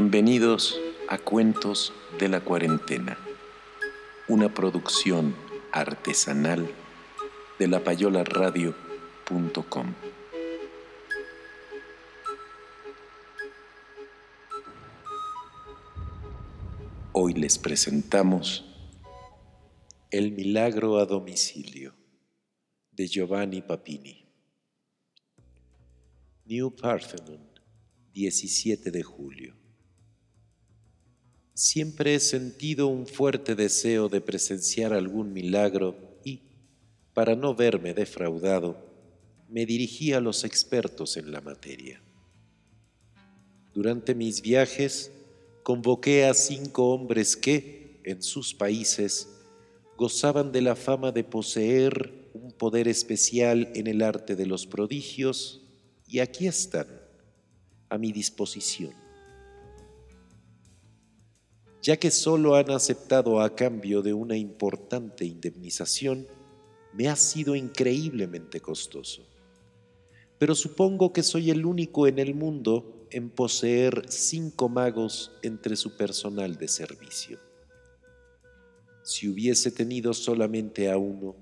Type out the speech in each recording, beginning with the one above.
Bienvenidos a Cuentos de la Cuarentena, una producción artesanal de lapayolaradio.com. Hoy les presentamos El milagro a domicilio de Giovanni Papini. New Parthenon, 17 de julio. Siempre he sentido un fuerte deseo de presenciar algún milagro y, para no verme defraudado, me dirigí a los expertos en la materia. Durante mis viajes, convoqué a cinco hombres que, en sus países, gozaban de la fama de poseer un poder especial en el arte de los prodigios, y aquí están, a mi disposición ya que solo han aceptado a cambio de una importante indemnización, me ha sido increíblemente costoso. Pero supongo que soy el único en el mundo en poseer cinco magos entre su personal de servicio. Si hubiese tenido solamente a uno,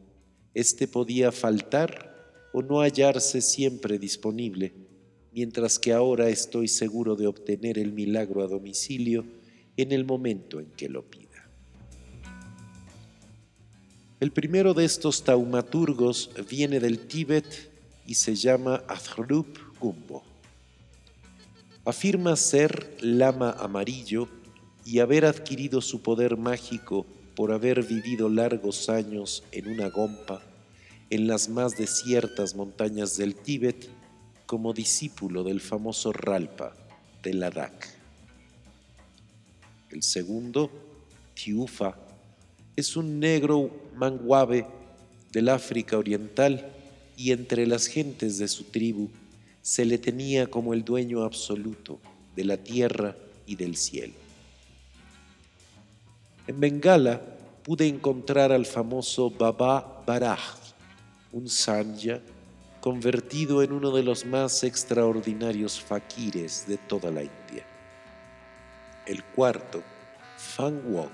éste podía faltar o no hallarse siempre disponible, mientras que ahora estoy seguro de obtener el milagro a domicilio en el momento en que lo pida. El primero de estos taumaturgos viene del Tíbet y se llama Athrup Gumbo. Afirma ser lama amarillo y haber adquirido su poder mágico por haber vivido largos años en una gompa en las más desiertas montañas del Tíbet como discípulo del famoso Ralpa de Ladakh. El segundo, Tiufa, es un negro manguabe del África Oriental y entre las gentes de su tribu se le tenía como el dueño absoluto de la tierra y del cielo. En Bengala pude encontrar al famoso Baba Baraj, un sanya convertido en uno de los más extraordinarios faquires de toda la India. El cuarto, Fan Wok,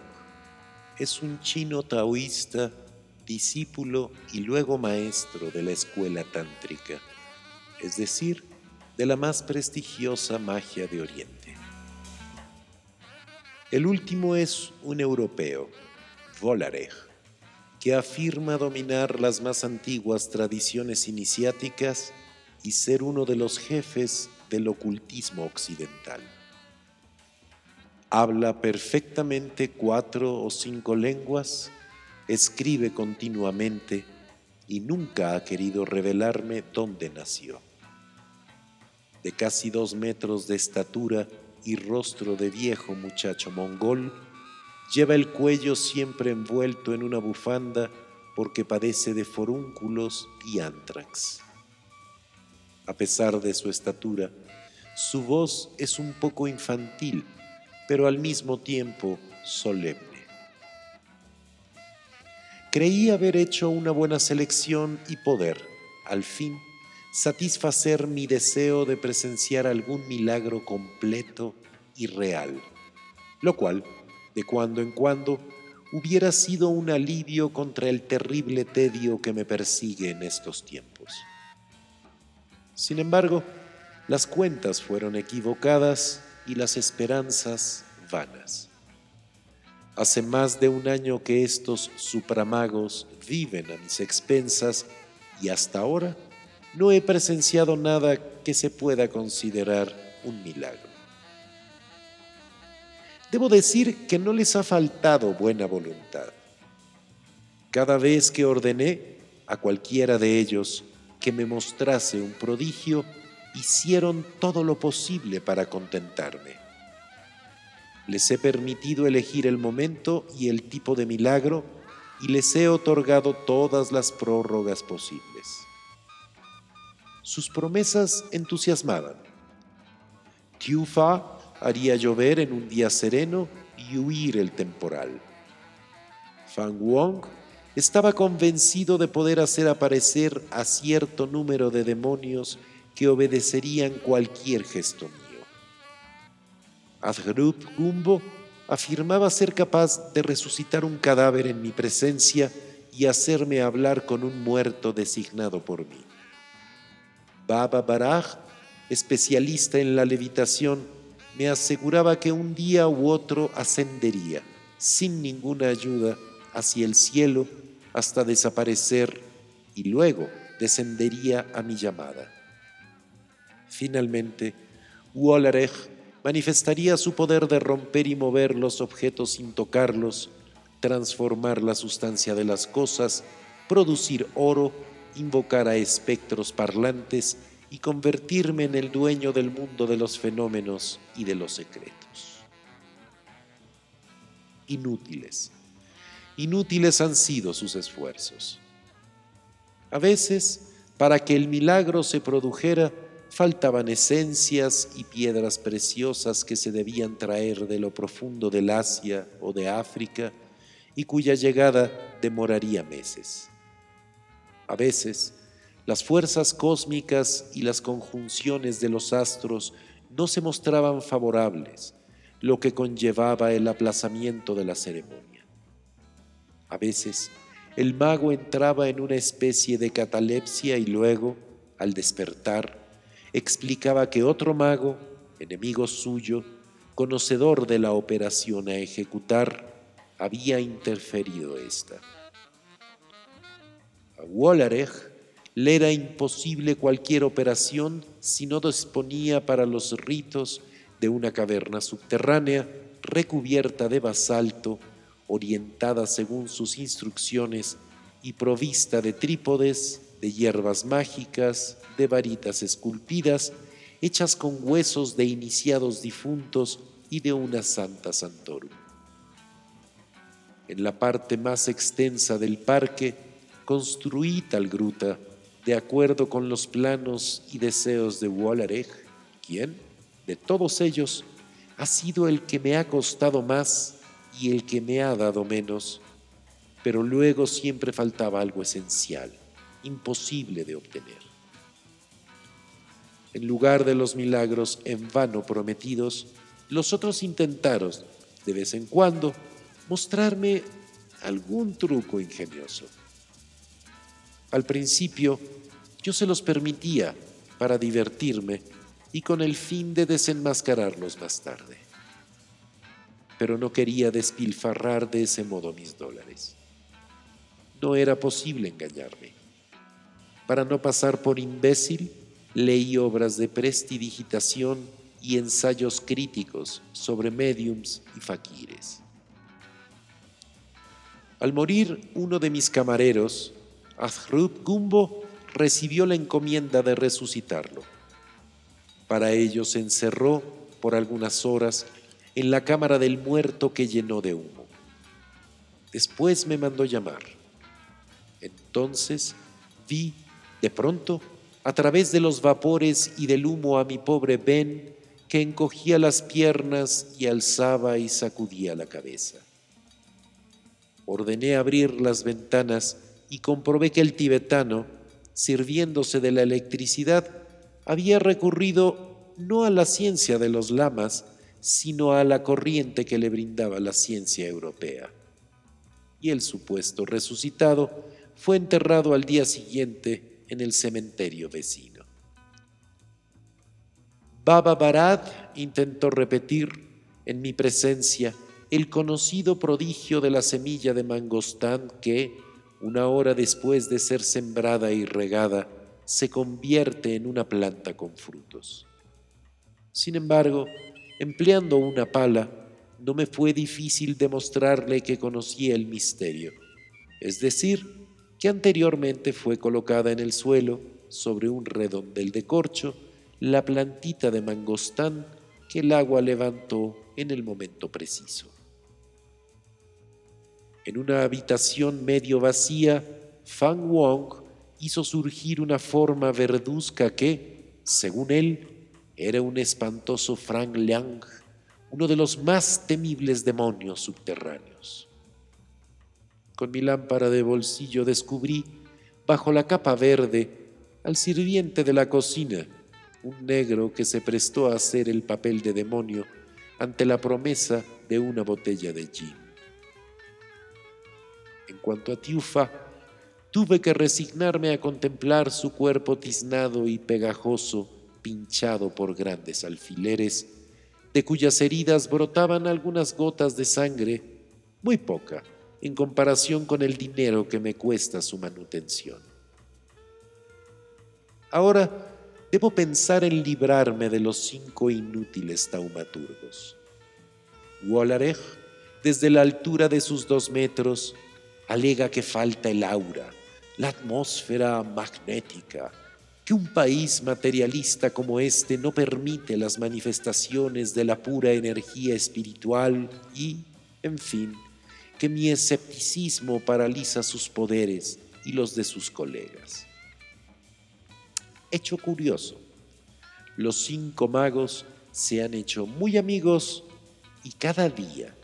es un chino taoísta, discípulo y luego maestro de la escuela tántrica, es decir, de la más prestigiosa magia de Oriente. El último es un europeo, Volarej, que afirma dominar las más antiguas tradiciones iniciáticas y ser uno de los jefes del ocultismo occidental habla perfectamente cuatro o cinco lenguas, escribe continuamente y nunca ha querido revelarme dónde nació. De casi dos metros de estatura y rostro de viejo muchacho mongol, lleva el cuello siempre envuelto en una bufanda porque padece de forúnculos y antrax. A pesar de su estatura, su voz es un poco infantil pero al mismo tiempo solemne. Creí haber hecho una buena selección y poder, al fin, satisfacer mi deseo de presenciar algún milagro completo y real, lo cual, de cuando en cuando, hubiera sido un alivio contra el terrible tedio que me persigue en estos tiempos. Sin embargo, las cuentas fueron equivocadas y las esperanzas vanas. Hace más de un año que estos supramagos viven a mis expensas y hasta ahora no he presenciado nada que se pueda considerar un milagro. Debo decir que no les ha faltado buena voluntad. Cada vez que ordené a cualquiera de ellos que me mostrase un prodigio, hicieron todo lo posible para contentarme. Les he permitido elegir el momento y el tipo de milagro y les he otorgado todas las prórrogas posibles. Sus promesas entusiasmaban. Tiufa haría llover en un día sereno y huir el temporal. Fang Wong estaba convencido de poder hacer aparecer a cierto número de demonios que obedecerían cualquier gesto mío. Adhrup Gumbo afirmaba ser capaz de resucitar un cadáver en mi presencia y hacerme hablar con un muerto designado por mí. Baba Baraj, especialista en la levitación, me aseguraba que un día u otro ascendería, sin ninguna ayuda, hacia el cielo hasta desaparecer y luego descendería a mi llamada. Finalmente, Wallerech manifestaría su poder de romper y mover los objetos sin tocarlos, transformar la sustancia de las cosas, producir oro, invocar a espectros parlantes y convertirme en el dueño del mundo de los fenómenos y de los secretos. Inútiles. Inútiles han sido sus esfuerzos. A veces, para que el milagro se produjera, faltaban esencias y piedras preciosas que se debían traer de lo profundo del Asia o de África y cuya llegada demoraría meses. A veces, las fuerzas cósmicas y las conjunciones de los astros no se mostraban favorables, lo que conllevaba el aplazamiento de la ceremonia. A veces, el mago entraba en una especie de catalepsia y luego, al despertar, explicaba que otro mago, enemigo suyo, conocedor de la operación a ejecutar, había interferido esta. A Wallerech le era imposible cualquier operación si no disponía para los ritos de una caverna subterránea recubierta de basalto, orientada según sus instrucciones y provista de trípodes, de hierbas mágicas, de varitas esculpidas, hechas con huesos de iniciados difuntos y de una santa santorum. En la parte más extensa del parque construí tal gruta de acuerdo con los planos y deseos de Wallerech, quien, de todos ellos, ha sido el que me ha costado más y el que me ha dado menos, pero luego siempre faltaba algo esencial, imposible de obtener. En lugar de los milagros en vano prometidos, los otros intentaron, de vez en cuando, mostrarme algún truco ingenioso. Al principio yo se los permitía para divertirme y con el fin de desenmascararlos más tarde. Pero no quería despilfarrar de ese modo mis dólares. No era posible engañarme. Para no pasar por imbécil, leí obras de prestidigitación y ensayos críticos sobre mediums y faquires. Al morir uno de mis camareros, Azrub Gumbo recibió la encomienda de resucitarlo. Para ello se encerró por algunas horas en la cámara del muerto que llenó de humo. Después me mandó llamar. Entonces vi de pronto a través de los vapores y del humo a mi pobre Ben que encogía las piernas y alzaba y sacudía la cabeza. Ordené abrir las ventanas y comprobé que el tibetano, sirviéndose de la electricidad, había recurrido no a la ciencia de los lamas, sino a la corriente que le brindaba la ciencia europea. Y el supuesto resucitado fue enterrado al día siguiente en el cementerio vecino. Baba Barad intentó repetir en mi presencia el conocido prodigio de la semilla de mangostán que, una hora después de ser sembrada y regada, se convierte en una planta con frutos. Sin embargo, empleando una pala, no me fue difícil demostrarle que conocía el misterio, es decir, que anteriormente fue colocada en el suelo, sobre un redondel de corcho, la plantita de mangostán que el agua levantó en el momento preciso. En una habitación medio vacía, Fang Wong hizo surgir una forma verduzca que, según él, era un espantoso Frank Liang, uno de los más temibles demonios subterráneos. Con mi lámpara de bolsillo descubrí, bajo la capa verde, al sirviente de la cocina, un negro que se prestó a hacer el papel de demonio ante la promesa de una botella de gin. En cuanto a Tiufa, tuve que resignarme a contemplar su cuerpo tiznado y pegajoso, pinchado por grandes alfileres, de cuyas heridas brotaban algunas gotas de sangre, muy poca en comparación con el dinero que me cuesta su manutención. Ahora debo pensar en librarme de los cinco inútiles taumaturgos. Wallarej, desde la altura de sus dos metros, alega que falta el aura, la atmósfera magnética, que un país materialista como este no permite las manifestaciones de la pura energía espiritual y, en fin, que mi escepticismo paraliza sus poderes y los de sus colegas. Hecho curioso, los cinco magos se han hecho muy amigos y cada día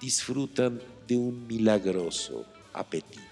disfrutan de un milagroso apetito.